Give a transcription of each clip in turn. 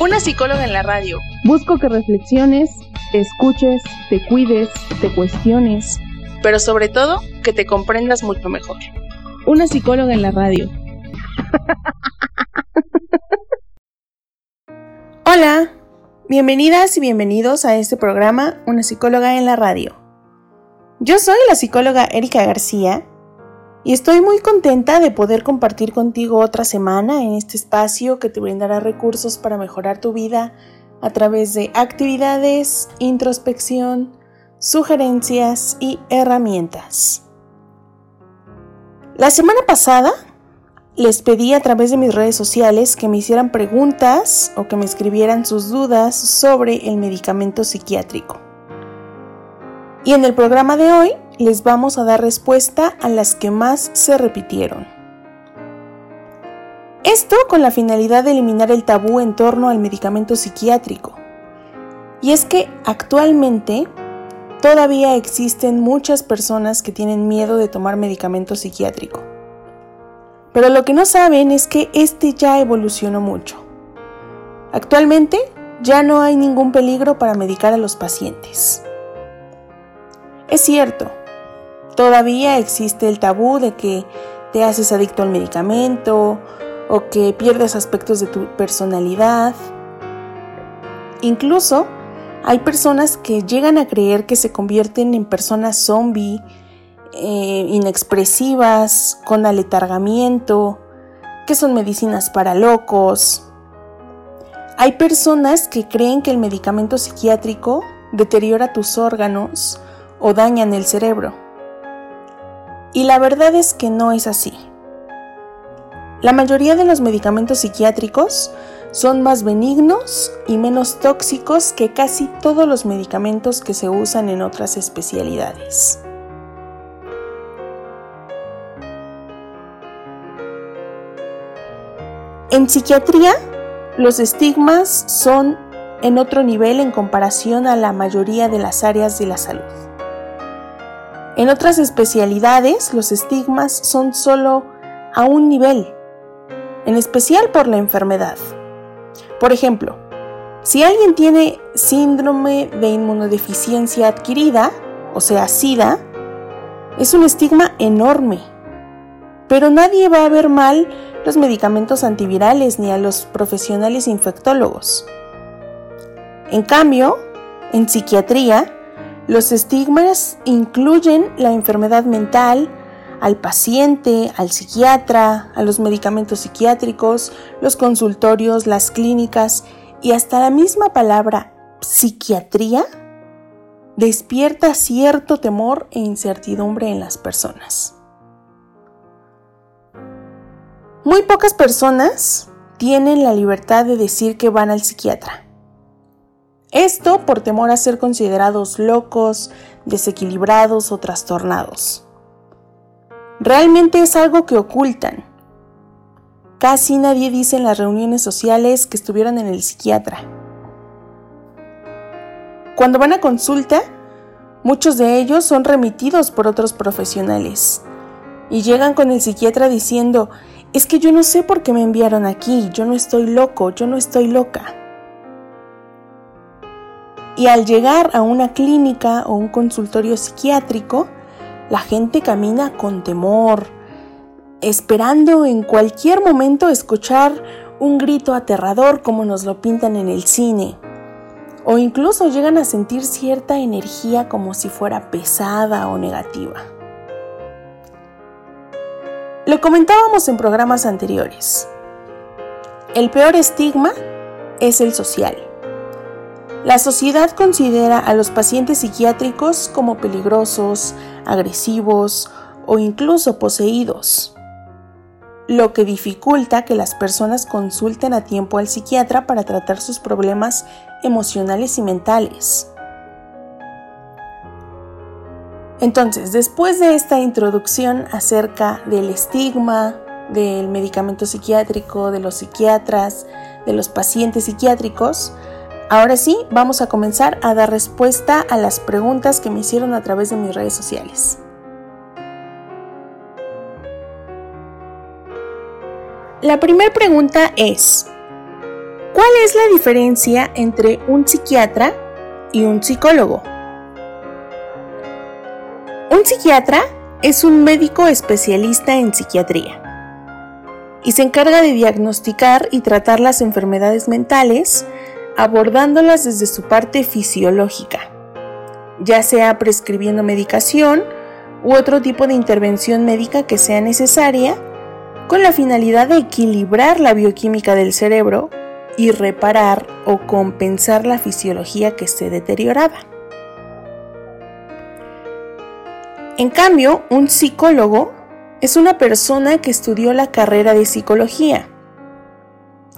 Una psicóloga en la radio. Busco que reflexiones, te escuches, te cuides, te cuestiones. Pero sobre todo, que te comprendas mucho mejor. Una psicóloga en la radio. Hola, bienvenidas y bienvenidos a este programa Una psicóloga en la radio. Yo soy la psicóloga Erika García y estoy muy contenta de poder compartir contigo otra semana en este espacio que te brindará recursos para mejorar tu vida a través de actividades, introspección, sugerencias y herramientas. La semana pasada les pedí a través de mis redes sociales que me hicieran preguntas o que me escribieran sus dudas sobre el medicamento psiquiátrico. Y en el programa de hoy les vamos a dar respuesta a las que más se repitieron. Esto con la finalidad de eliminar el tabú en torno al medicamento psiquiátrico. Y es que actualmente todavía existen muchas personas que tienen miedo de tomar medicamento psiquiátrico. Pero lo que no saben es que este ya evolucionó mucho. Actualmente ya no hay ningún peligro para medicar a los pacientes. Es cierto, todavía existe el tabú de que te haces adicto al medicamento o que pierdes aspectos de tu personalidad. Incluso hay personas que llegan a creer que se convierten en personas zombie, eh, inexpresivas, con aletargamiento, que son medicinas para locos. Hay personas que creen que el medicamento psiquiátrico deteriora tus órganos o dañan el cerebro. Y la verdad es que no es así. La mayoría de los medicamentos psiquiátricos son más benignos y menos tóxicos que casi todos los medicamentos que se usan en otras especialidades. En psiquiatría, los estigmas son en otro nivel en comparación a la mayoría de las áreas de la salud. En otras especialidades, los estigmas son solo a un nivel en especial por la enfermedad. Por ejemplo, si alguien tiene síndrome de inmunodeficiencia adquirida, o sea, SIDA, es un estigma enorme. Pero nadie va a ver mal los medicamentos antivirales ni a los profesionales infectólogos. En cambio, en psiquiatría, los estigmas incluyen la enfermedad mental, al paciente, al psiquiatra, a los medicamentos psiquiátricos, los consultorios, las clínicas y hasta la misma palabra psiquiatría despierta cierto temor e incertidumbre en las personas. Muy pocas personas tienen la libertad de decir que van al psiquiatra. Esto por temor a ser considerados locos, desequilibrados o trastornados. Realmente es algo que ocultan. Casi nadie dice en las reuniones sociales que estuvieron en el psiquiatra. Cuando van a consulta, muchos de ellos son remitidos por otros profesionales y llegan con el psiquiatra diciendo, es que yo no sé por qué me enviaron aquí, yo no estoy loco, yo no estoy loca. Y al llegar a una clínica o un consultorio psiquiátrico, la gente camina con temor, esperando en cualquier momento escuchar un grito aterrador como nos lo pintan en el cine. O incluso llegan a sentir cierta energía como si fuera pesada o negativa. Lo comentábamos en programas anteriores. El peor estigma es el social. La sociedad considera a los pacientes psiquiátricos como peligrosos, agresivos o incluso poseídos, lo que dificulta que las personas consulten a tiempo al psiquiatra para tratar sus problemas emocionales y mentales. Entonces, después de esta introducción acerca del estigma, del medicamento psiquiátrico, de los psiquiatras, de los pacientes psiquiátricos, ahora sí vamos a comenzar a dar respuesta a las preguntas que me hicieron a través de mis redes sociales. La primera pregunta es, ¿cuál es la diferencia entre un psiquiatra y un psicólogo? Un psiquiatra es un médico especialista en psiquiatría y se encarga de diagnosticar y tratar las enfermedades mentales abordándolas desde su parte fisiológica, ya sea prescribiendo medicación u otro tipo de intervención médica que sea necesaria con la finalidad de equilibrar la bioquímica del cerebro y reparar o compensar la fisiología que esté deteriorada. En cambio, un psicólogo es una persona que estudió la carrera de psicología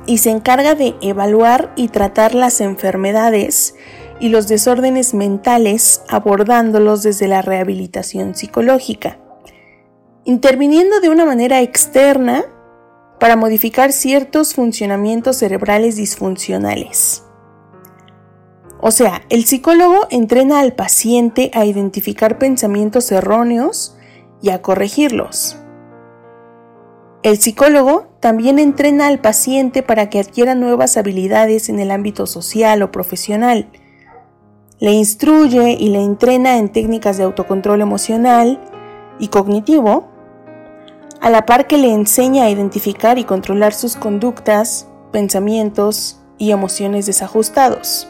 y se encarga de evaluar y tratar las enfermedades y los desórdenes mentales abordándolos desde la rehabilitación psicológica, interviniendo de una manera externa para modificar ciertos funcionamientos cerebrales disfuncionales. O sea, el psicólogo entrena al paciente a identificar pensamientos erróneos y a corregirlos. El psicólogo también entrena al paciente para que adquiera nuevas habilidades en el ámbito social o profesional. Le instruye y le entrena en técnicas de autocontrol emocional y cognitivo, a la par que le enseña a identificar y controlar sus conductas, pensamientos y emociones desajustados.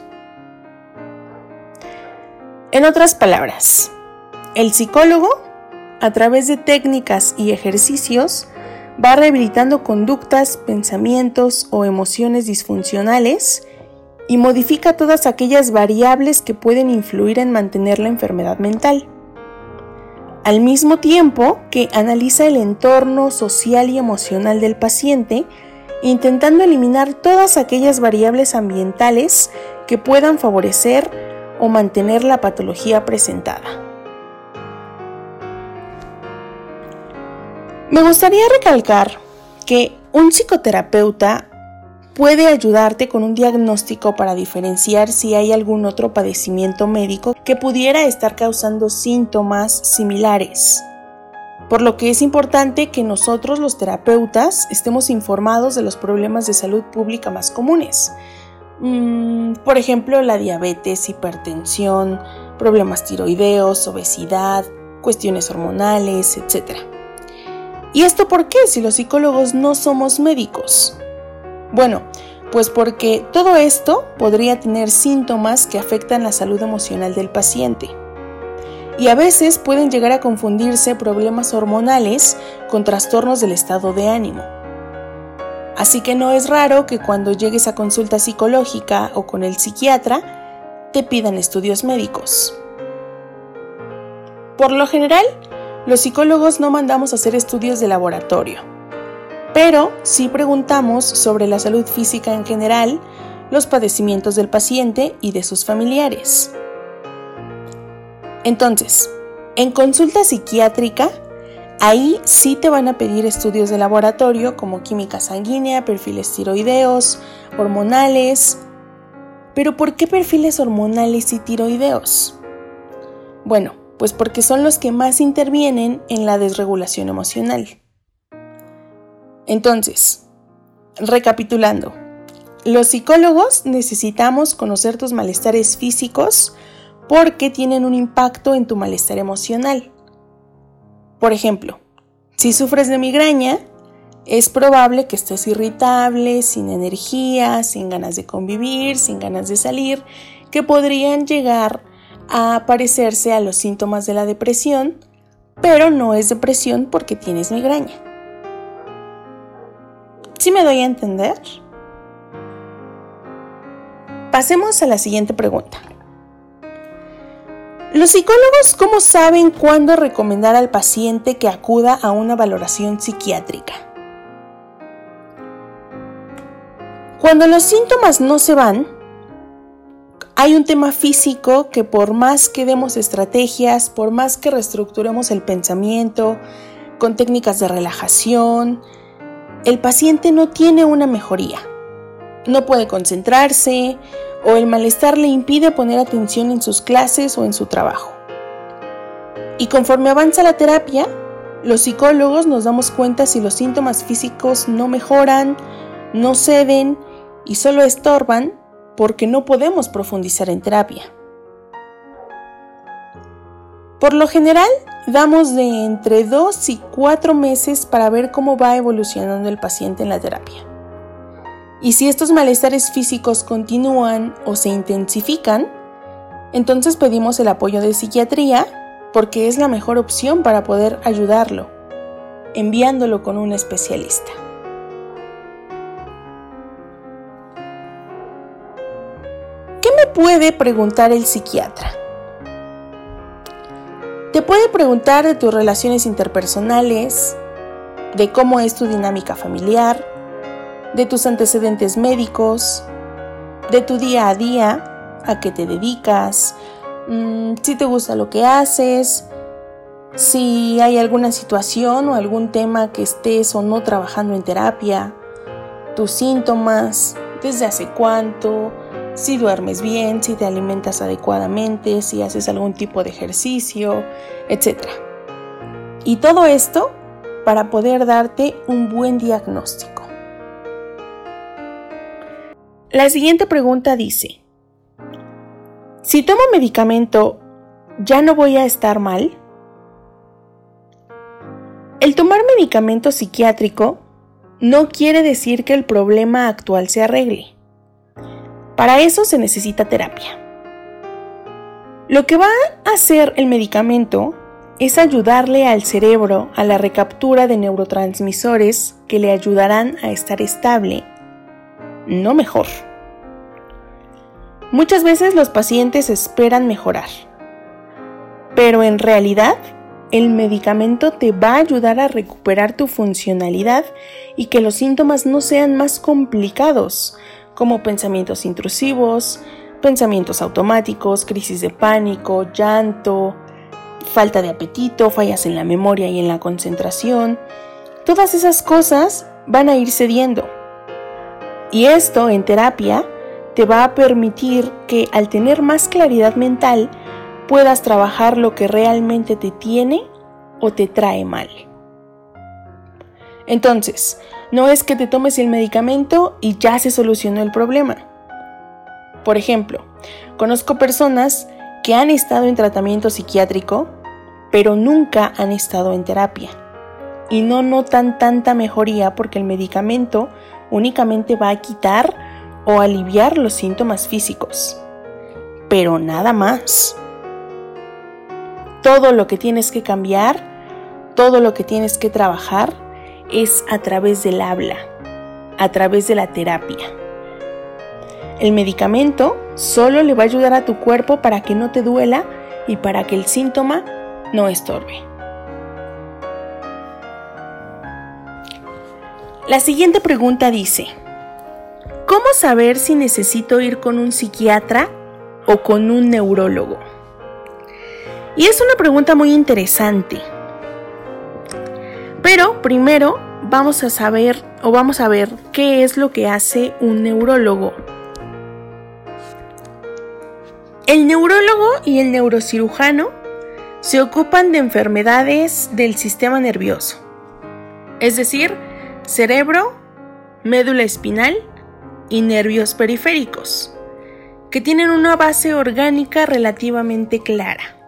En otras palabras, el psicólogo, a través de técnicas y ejercicios, va rehabilitando conductas, pensamientos o emociones disfuncionales y modifica todas aquellas variables que pueden influir en mantener la enfermedad mental. Al mismo tiempo que analiza el entorno social y emocional del paciente, intentando eliminar todas aquellas variables ambientales que puedan favorecer o mantener la patología presentada. Me gustaría recalcar que un psicoterapeuta puede ayudarte con un diagnóstico para diferenciar si hay algún otro padecimiento médico que pudiera estar causando síntomas similares. Por lo que es importante que nosotros los terapeutas estemos informados de los problemas de salud pública más comunes, Mm, por ejemplo, la diabetes, hipertensión, problemas tiroideos, obesidad, cuestiones hormonales, etc. ¿Y esto por qué si los psicólogos no somos médicos? Bueno, pues porque todo esto podría tener síntomas que afectan la salud emocional del paciente. Y a veces pueden llegar a confundirse problemas hormonales con trastornos del estado de ánimo. Así que no es raro que cuando llegues a consulta psicológica o con el psiquiatra te pidan estudios médicos. Por lo general, los psicólogos no mandamos a hacer estudios de laboratorio, pero sí preguntamos sobre la salud física en general, los padecimientos del paciente y de sus familiares. Entonces, en consulta psiquiátrica, Ahí sí te van a pedir estudios de laboratorio como química sanguínea, perfiles tiroideos, hormonales. Pero ¿por qué perfiles hormonales y tiroideos? Bueno, pues porque son los que más intervienen en la desregulación emocional. Entonces, recapitulando, los psicólogos necesitamos conocer tus malestares físicos porque tienen un impacto en tu malestar emocional. Por ejemplo, si sufres de migraña, es probable que estés irritable, sin energía, sin ganas de convivir, sin ganas de salir, que podrían llegar a parecerse a los síntomas de la depresión, pero no es depresión porque tienes migraña. ¿Sí me doy a entender? Pasemos a la siguiente pregunta. Los psicólogos, ¿cómo saben cuándo recomendar al paciente que acuda a una valoración psiquiátrica? Cuando los síntomas no se van, hay un tema físico que por más que demos estrategias, por más que reestructuremos el pensamiento con técnicas de relajación, el paciente no tiene una mejoría. No puede concentrarse o el malestar le impide poner atención en sus clases o en su trabajo. Y conforme avanza la terapia, los psicólogos nos damos cuenta si los síntomas físicos no mejoran, no ceden y solo estorban porque no podemos profundizar en terapia. Por lo general, damos de entre 2 y 4 meses para ver cómo va evolucionando el paciente en la terapia. Y si estos malestares físicos continúan o se intensifican, entonces pedimos el apoyo de psiquiatría porque es la mejor opción para poder ayudarlo, enviándolo con un especialista. Puede preguntar el psiquiatra? Te puede preguntar de tus relaciones interpersonales, de cómo es tu dinámica familiar, de tus antecedentes médicos, de tu día a día, a qué te dedicas, Mm, si te gusta lo que haces, si hay alguna situación o algún tema que estés o no trabajando en terapia, tus síntomas, desde hace cuánto, si duermes bien, si te alimentas adecuadamente, si haces algún tipo de ejercicio, etc. Y todo esto para poder darte un buen diagnóstico. La siguiente pregunta dice, si tomo medicamento, ¿ya no voy a estar mal? El tomar medicamento psiquiátrico no quiere decir que el problema actual se arregle. Para eso se necesita terapia. Lo que va a hacer el medicamento es ayudarle al cerebro a la recaptura de neurotransmisores que le ayudarán a estar estable, no mejor. Muchas veces los pacientes esperan mejorar, pero en realidad el medicamento te va a ayudar a recuperar tu funcionalidad y que los síntomas no sean más complicados, como pensamientos intrusivos, pensamientos automáticos, crisis de pánico, llanto, falta de apetito, fallas en la memoria y en la concentración. Todas esas cosas van a ir cediendo. Y esto en terapia te va a permitir que al tener más claridad mental puedas trabajar lo que realmente te tiene o te trae mal. Entonces, no es que te tomes el medicamento y ya se solucionó el problema. Por ejemplo, conozco personas que han estado en tratamiento psiquiátrico, pero nunca han estado en terapia. Y no notan tanta mejoría porque el medicamento únicamente va a quitar o aliviar los síntomas físicos, pero nada más. Todo lo que tienes que cambiar, todo lo que tienes que trabajar es a través del habla, a través de la terapia. El medicamento solo le va a ayudar a tu cuerpo para que no te duela y para que el síntoma no estorbe. La siguiente pregunta dice, ¿Cómo saber si necesito ir con un psiquiatra o con un neurólogo? Y es una pregunta muy interesante. Pero primero vamos a saber o vamos a ver qué es lo que hace un neurólogo. El neurólogo y el neurocirujano se ocupan de enfermedades del sistema nervioso, es decir, cerebro, médula espinal y nervios periféricos, que tienen una base orgánica relativamente clara.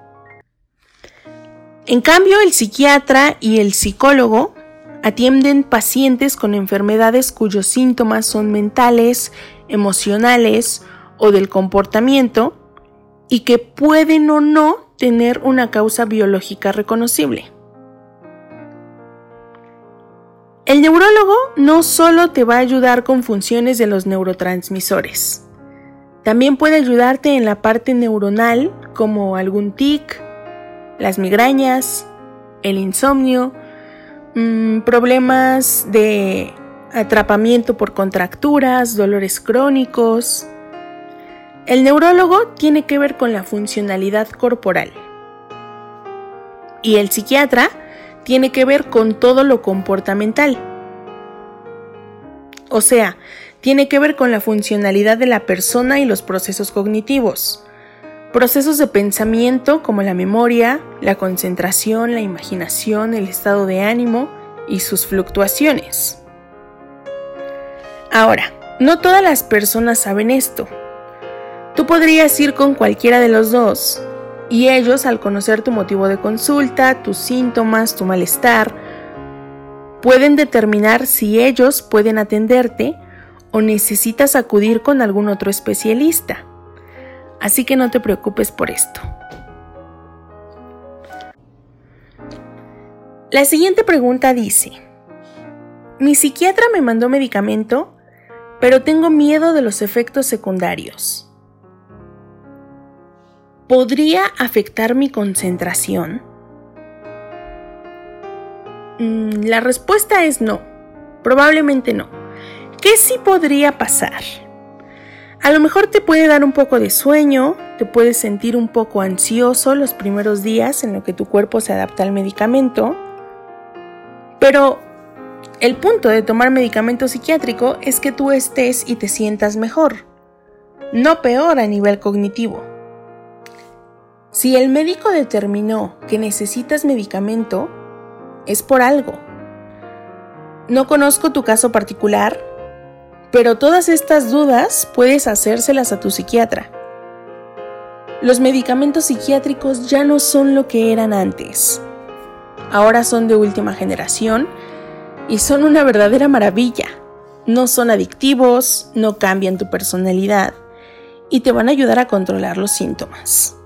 En cambio, el psiquiatra y el psicólogo atienden pacientes con enfermedades cuyos síntomas son mentales, emocionales o del comportamiento y que pueden o no tener una causa biológica reconocible. El neurólogo no solo te va a ayudar con funciones de los neurotransmisores, también puede ayudarte en la parte neuronal como algún tic, las migrañas, el insomnio, mm, problemas de atrapamiento por contracturas, dolores crónicos. El neurólogo tiene que ver con la funcionalidad corporal y el psiquiatra tiene que ver con todo lo comportamental. O sea, tiene que ver con la funcionalidad de la persona y los procesos cognitivos. Procesos de pensamiento como la memoria, la concentración, la imaginación, el estado de ánimo y sus fluctuaciones. Ahora, no todas las personas saben esto. Tú podrías ir con cualquiera de los dos y ellos, al conocer tu motivo de consulta, tus síntomas, tu malestar, pueden determinar si ellos pueden atenderte o necesitas acudir con algún otro especialista. Así que no te preocupes por esto. La siguiente pregunta dice, mi psiquiatra me mandó medicamento, pero tengo miedo de los efectos secundarios. ¿Podría afectar mi concentración? Mm, la respuesta es no. Probablemente no. ¿Qué sí podría pasar? A lo mejor te puede dar un poco de sueño, te puedes sentir un poco ansioso los primeros días en lo que tu cuerpo se adapta al medicamento, pero el punto de tomar medicamento psiquiátrico es que tú estés y te sientas mejor, no peor a nivel cognitivo. Si el médico determinó que necesitas medicamento, es por algo. No conozco tu caso particular, pero todas estas dudas puedes hacérselas a tu psiquiatra. Los medicamentos psiquiátricos ya no son lo que eran antes. Ahora son de última generación y son una verdadera maravilla. No son adictivos, no cambian tu personalidad y te van a ayudar a controlar los síntomas.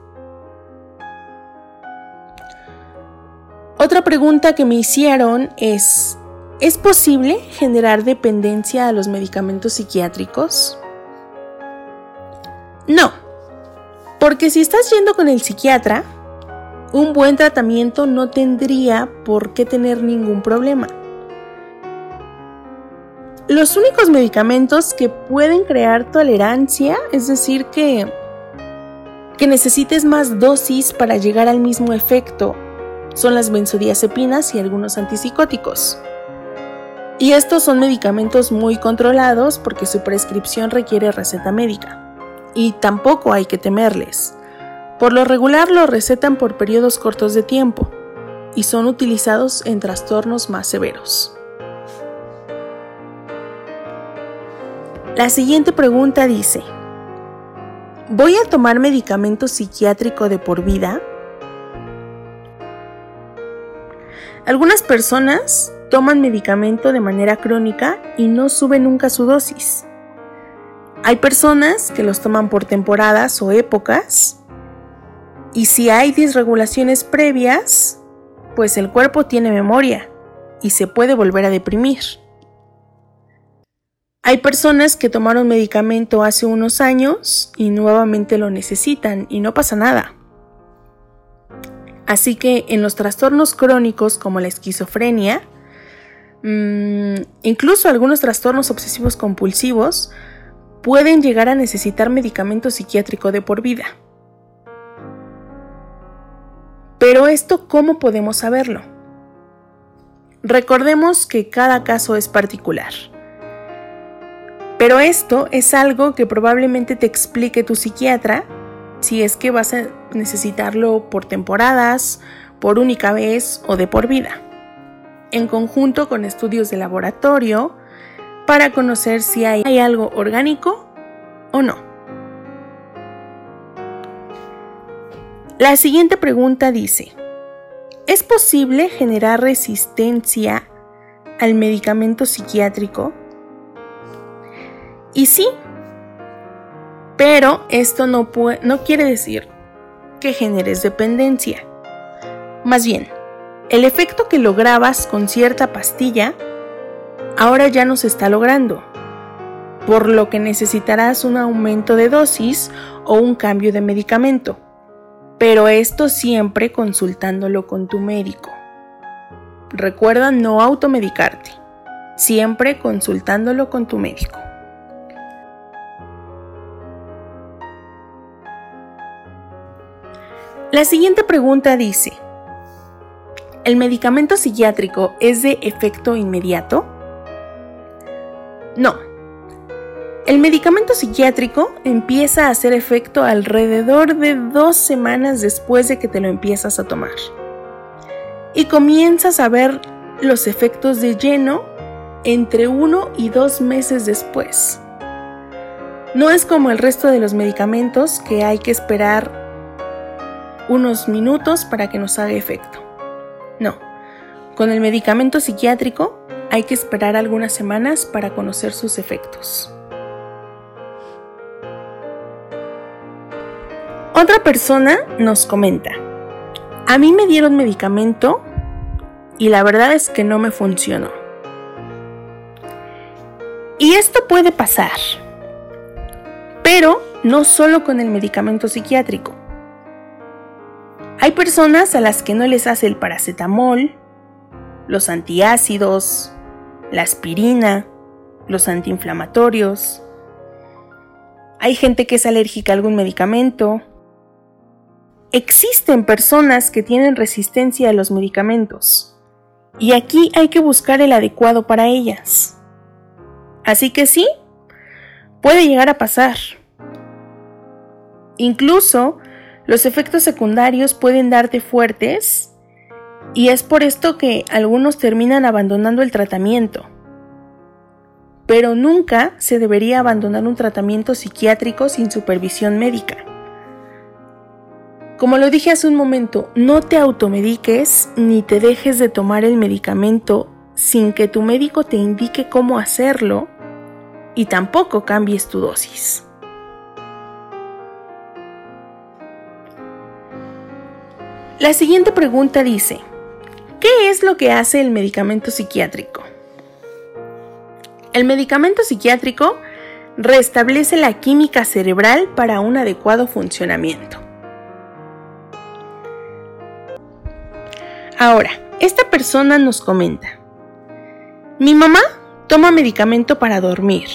Otra pregunta que me hicieron es, ¿es posible generar dependencia a los medicamentos psiquiátricos? No, porque si estás yendo con el psiquiatra, un buen tratamiento no tendría por qué tener ningún problema. Los únicos medicamentos que pueden crear tolerancia, es decir, que, que necesites más dosis para llegar al mismo efecto son las benzodiazepinas y algunos antipsicóticos. Y estos son medicamentos muy controlados porque su prescripción requiere receta médica. Y tampoco hay que temerles. Por lo regular lo recetan por periodos cortos de tiempo y son utilizados en trastornos más severos. La siguiente pregunta dice, ¿voy a tomar medicamento psiquiátrico de por vida? Algunas personas toman medicamento de manera crónica y no suben nunca su dosis. Hay personas que los toman por temporadas o épocas y si hay disregulaciones previas, pues el cuerpo tiene memoria y se puede volver a deprimir. Hay personas que tomaron medicamento hace unos años y nuevamente lo necesitan y no pasa nada. Así que en los trastornos crónicos como la esquizofrenia, mm, incluso algunos trastornos obsesivos compulsivos, pueden llegar a necesitar medicamento psiquiátrico de por vida. Pero esto, ¿cómo podemos saberlo? Recordemos que cada caso es particular. Pero esto es algo que probablemente te explique tu psiquiatra si es que vas a necesitarlo por temporadas, por única vez o de por vida, en conjunto con estudios de laboratorio para conocer si hay, algo orgánico o no. La siguiente pregunta dice, ¿es posible generar resistencia al medicamento psiquiátrico? Y sí, pero esto no, no quiere decir que generes dependencia. Más bien, el efecto que lograbas con cierta pastilla ahora ya no se está logrando, por lo que necesitarás un aumento de dosis o un cambio de medicamento, pero esto siempre consultándolo con tu médico. Recuerda no automedicarte, siempre consultándolo con tu médico. La siguiente pregunta dice, ¿el medicamento psiquiátrico es de efecto inmediato? No. El medicamento psiquiátrico empieza a hacer efecto alrededor de dos semanas después de que te lo empiezas a tomar. Y comienzas a ver los efectos de lleno entre uno y dos meses después. No es como el resto de los medicamentos que hay que esperar unos minutos para que nos haga efecto. No, con el medicamento psiquiátrico hay que esperar algunas semanas para conocer sus efectos. Otra persona nos comenta, a mí me dieron medicamento y la verdad es que no me funcionó. Y esto puede pasar, pero no solo con el medicamento psiquiátrico. Hay personas a las que no les hace el paracetamol, los antiácidos, la aspirina, los antiinflamatorios. Hay gente que es alérgica a algún medicamento. Existen personas que tienen resistencia a los medicamentos. Y aquí hay que buscar el adecuado para ellas. Así que sí, puede llegar a pasar. Incluso los efectos secundarios pueden darte fuertes y es por esto que algunos terminan abandonando el tratamiento. Pero nunca se debería abandonar un tratamiento psiquiátrico sin supervisión médica. Como lo dije hace un momento, no te automediques ni te dejes de tomar el medicamento sin que tu médico te indique cómo hacerlo y tampoco cambies tu dosis. La siguiente pregunta dice, ¿qué es lo que hace el medicamento psiquiátrico? El medicamento psiquiátrico restablece la química cerebral para un adecuado funcionamiento. Ahora, esta persona nos comenta, mi mamá toma medicamento para dormir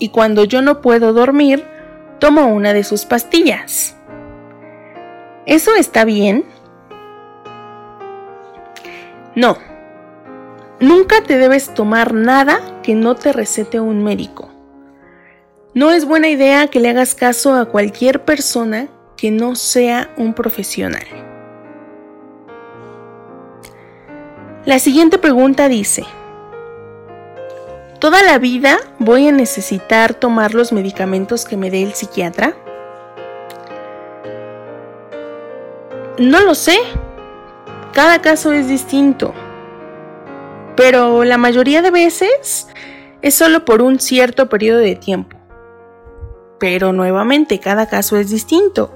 y cuando yo no puedo dormir, tomo una de sus pastillas. ¿Eso está bien? No. Nunca te debes tomar nada que no te recete un médico. No es buena idea que le hagas caso a cualquier persona que no sea un profesional. La siguiente pregunta dice, ¿Toda la vida voy a necesitar tomar los medicamentos que me dé el psiquiatra? No lo sé. Cada caso es distinto. Pero la mayoría de veces es solo por un cierto periodo de tiempo. Pero nuevamente, cada caso es distinto.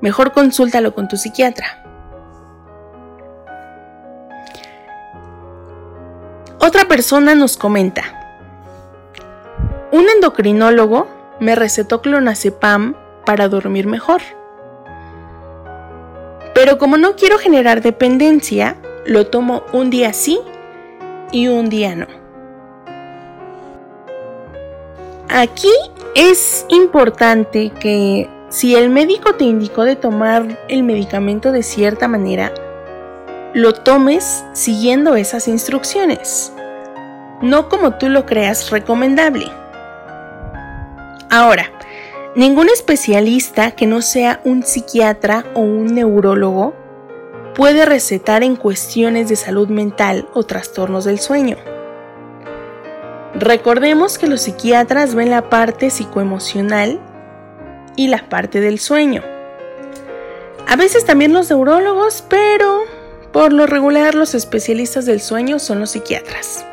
Mejor consúltalo con tu psiquiatra. Otra persona nos comenta, un endocrinólogo me recetó clonazepam para dormir mejor. Pero como no quiero generar dependencia, lo tomo un día sí y un día no. Aquí es importante que si el médico te indicó de tomar el medicamento de cierta manera, lo tomes siguiendo esas instrucciones, no como tú lo creas recomendable. Ahora, ningún especialista que no sea un psiquiatra o un neurólogo puede recetar en cuestiones de salud mental o trastornos del sueño. Recordemos que los psiquiatras ven la parte psicoemocional y la parte del sueño. A veces también los neurólogos, pero por lo regular los especialistas del sueño son los psiquiatras.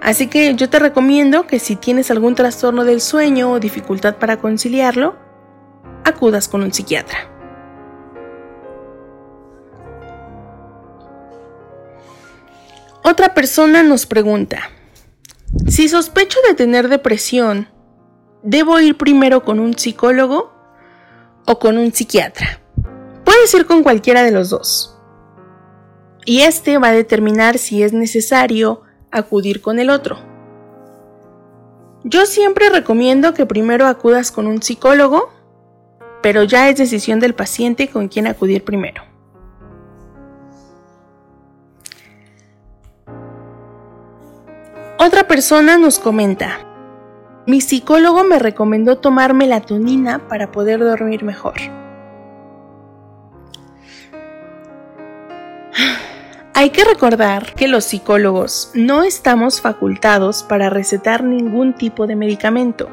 Así que yo te recomiendo que si tienes algún trastorno del sueño o dificultad para conciliarlo, acudas con un psiquiatra. Otra persona nos pregunta, si sospecho de tener depresión, ¿debo ir primero con un psicólogo o con un psiquiatra? Puedes ir con cualquiera de los dos. Y este va a determinar si es necesario acudir con el otro. Yo siempre recomiendo que primero acudas con un psicólogo pero ya es decisión del paciente con quién acudir primero. Otra persona nos comenta, mi psicólogo me recomendó tomar melatonina para poder dormir mejor. Hay que recordar que los psicólogos no estamos facultados para recetar ningún tipo de medicamento.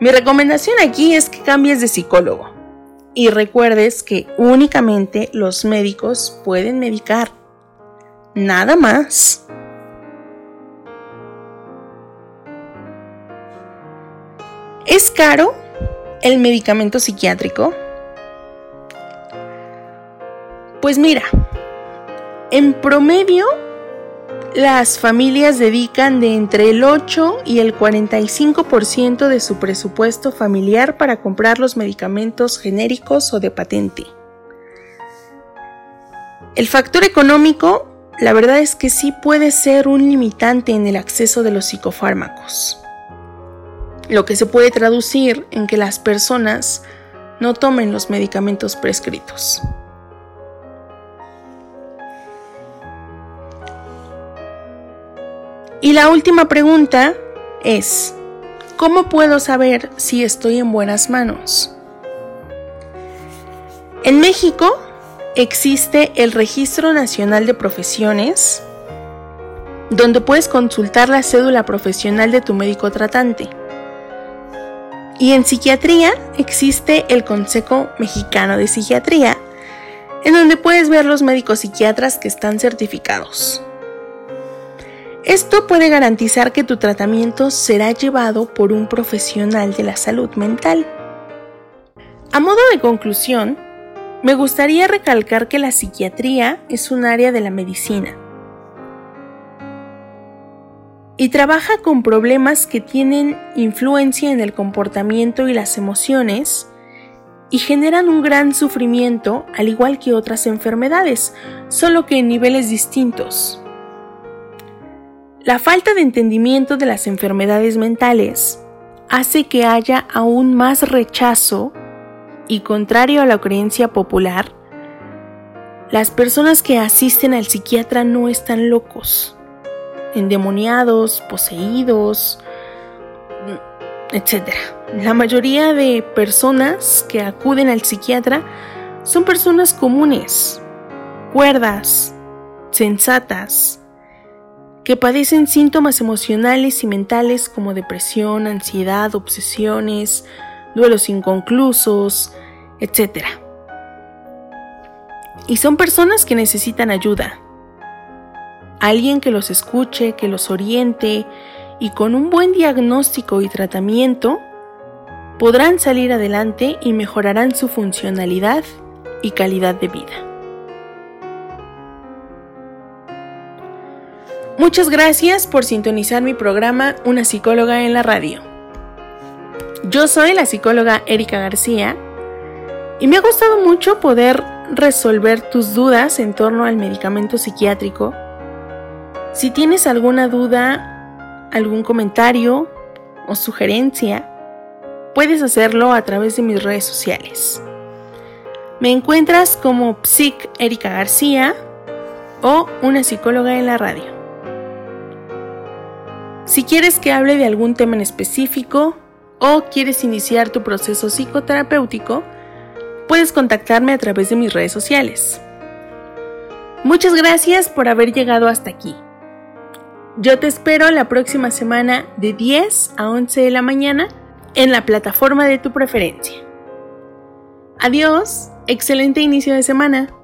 Mi recomendación aquí es que cambies de psicólogo y recuerdes que únicamente los médicos pueden medicar. Nada más. ¿Es caro el medicamento psiquiátrico? Pues mira, en promedio las familias dedican de entre el 8 y el 45% de su presupuesto familiar para comprar los medicamentos genéricos o de patente. El factor económico, la verdad es que sí puede ser un limitante en el acceso de los psicofármacos lo que se puede traducir en que las personas no tomen los medicamentos prescritos. Y la última pregunta es, ¿cómo puedo saber si estoy en buenas manos? En México existe el Registro Nacional de Profesiones, donde puedes consultar la cédula profesional de tu médico tratante. Y en psiquiatría existe el Consejo Mexicano de Psiquiatría, en donde puedes ver los médicos psiquiatras que están certificados. Esto puede garantizar que tu tratamiento será llevado por un profesional de la salud mental. A modo de conclusión, me gustaría recalcar que la psiquiatría es un área de la medicina y trabaja con problemas que tienen influencia en el comportamiento y las emociones y generan un gran sufrimiento al igual que otras enfermedades, solo que en niveles distintos. La falta de entendimiento de las enfermedades mentales hace que haya aún más rechazo y contrario a la creencia popular, las personas que asisten al psiquiatra no están locos endemoniados, poseídos, etc. La mayoría de personas que acuden al psiquiatra son personas comunes, cuerdas, sensatas, que padecen síntomas emocionales y mentales como depresión, ansiedad, obsesiones, duelos inconclusos, etc. Y son personas que necesitan ayuda, alguien que los escuche, que los oriente y con un buen diagnóstico y tratamiento podrán salir adelante y mejorarán su funcionalidad y calidad de vida. Muchas gracias por sintonizar mi programa Una psicóloga en la radio. Yo soy la psicóloga Erika García y me ha gustado mucho poder resolver tus dudas en torno al medicamento psiquiátrico si tienes alguna duda, algún comentario o sugerencia, puedes hacerlo a través de mis redes sociales. Me encuentras como Psic Erika García o una psicóloga en la radio. Si quieres que hable de algún tema en específico o quieres iniciar tu proceso psicoterapéutico, puedes contactarme a través de mis redes sociales. Muchas gracias por haber llegado hasta aquí. Yo te espero la próxima semana de 10 a 11 de la mañana en la plataforma de tu preferencia. Adiós, excelente inicio de semana.